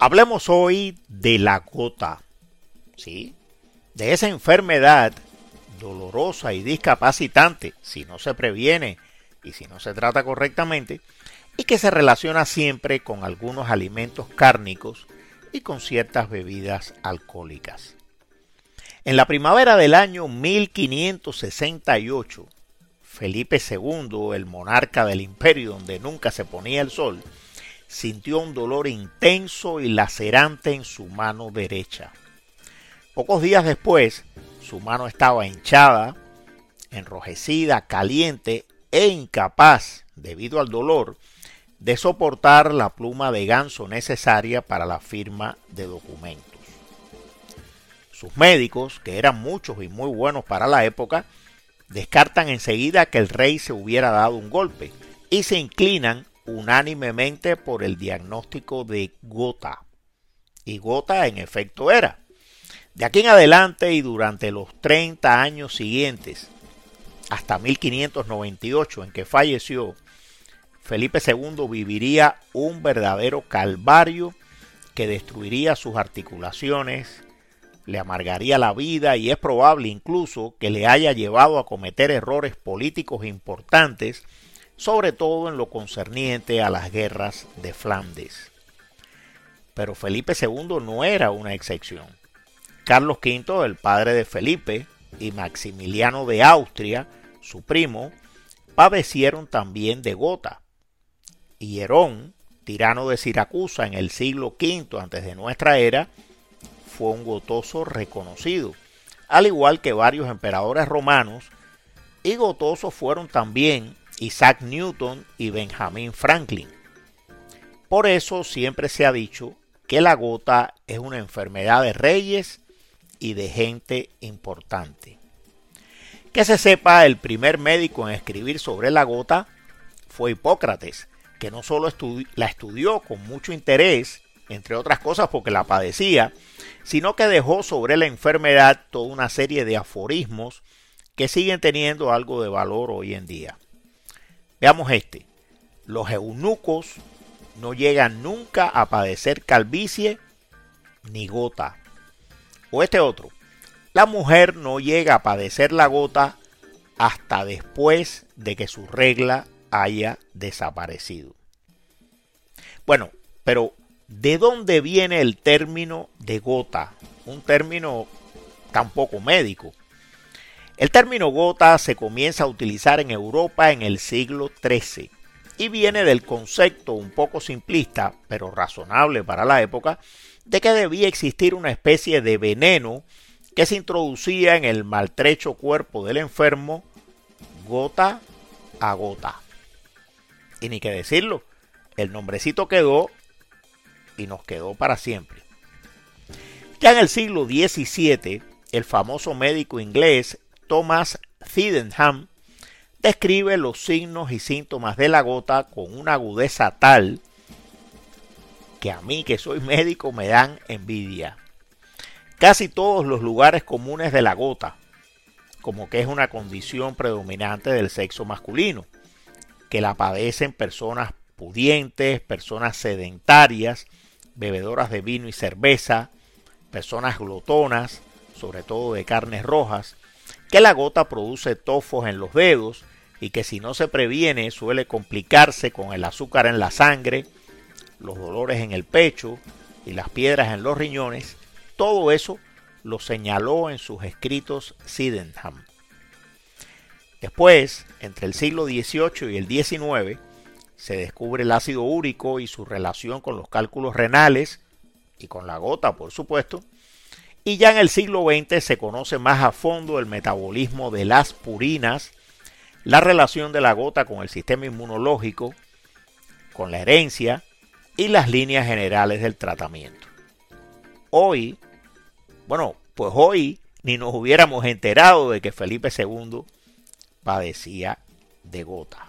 Hablemos hoy de la gota, ¿sí? De esa enfermedad dolorosa y discapacitante si no se previene y si no se trata correctamente, y que se relaciona siempre con algunos alimentos cárnicos y con ciertas bebidas alcohólicas. En la primavera del año 1568, Felipe II, el monarca del imperio donde nunca se ponía el sol, sintió un dolor intenso y lacerante en su mano derecha. Pocos días después, su mano estaba hinchada, enrojecida, caliente e incapaz, debido al dolor, de soportar la pluma de ganso necesaria para la firma de documentos. Sus médicos, que eran muchos y muy buenos para la época, descartan enseguida que el rey se hubiera dado un golpe y se inclinan unánimemente por el diagnóstico de gota. Y gota en efecto era. De aquí en adelante y durante los 30 años siguientes, hasta 1598 en que falleció, Felipe II viviría un verdadero calvario que destruiría sus articulaciones, le amargaría la vida y es probable incluso que le haya llevado a cometer errores políticos importantes, sobre todo en lo concerniente a las guerras de Flandes. Pero Felipe II no era una excepción. Carlos V, el padre de Felipe, y Maximiliano de Austria, su primo, padecieron también de gota. Y Herón, tirano de Siracusa en el siglo V antes de nuestra era, fue un gotoso reconocido, al igual que varios emperadores romanos, y gotosos fueron también Isaac Newton y Benjamin Franklin. Por eso siempre se ha dicho que la gota es una enfermedad de reyes y de gente importante. Que se sepa, el primer médico en escribir sobre la gota fue Hipócrates, que no solo la estudió con mucho interés, entre otras cosas porque la padecía, sino que dejó sobre la enfermedad toda una serie de aforismos que siguen teniendo algo de valor hoy en día. Veamos este. Los eunucos no llegan nunca a padecer calvicie ni gota. O este otro. La mujer no llega a padecer la gota hasta después de que su regla haya desaparecido. Bueno, pero ¿De dónde viene el término de gota? Un término tampoco médico. El término gota se comienza a utilizar en Europa en el siglo XIII y viene del concepto un poco simplista, pero razonable para la época, de que debía existir una especie de veneno que se introducía en el maltrecho cuerpo del enfermo gota a gota. Y ni que decirlo, el nombrecito quedó y nos quedó para siempre. Ya en el siglo XVII, el famoso médico inglés Thomas Sydenham describe los signos y síntomas de la gota con una agudeza tal que a mí que soy médico me dan envidia. Casi todos los lugares comunes de la gota, como que es una condición predominante del sexo masculino, que la padecen personas pudientes, personas sedentarias, bebedoras de vino y cerveza, personas glotonas, sobre todo de carnes rojas, que la gota produce tofos en los dedos y que si no se previene suele complicarse con el azúcar en la sangre, los dolores en el pecho y las piedras en los riñones, todo eso lo señaló en sus escritos Sydenham. Después, entre el siglo XVIII y el XIX, se descubre el ácido úrico y su relación con los cálculos renales y con la gota, por supuesto. Y ya en el siglo XX se conoce más a fondo el metabolismo de las purinas, la relación de la gota con el sistema inmunológico, con la herencia y las líneas generales del tratamiento. Hoy, bueno, pues hoy ni nos hubiéramos enterado de que Felipe II padecía de gota.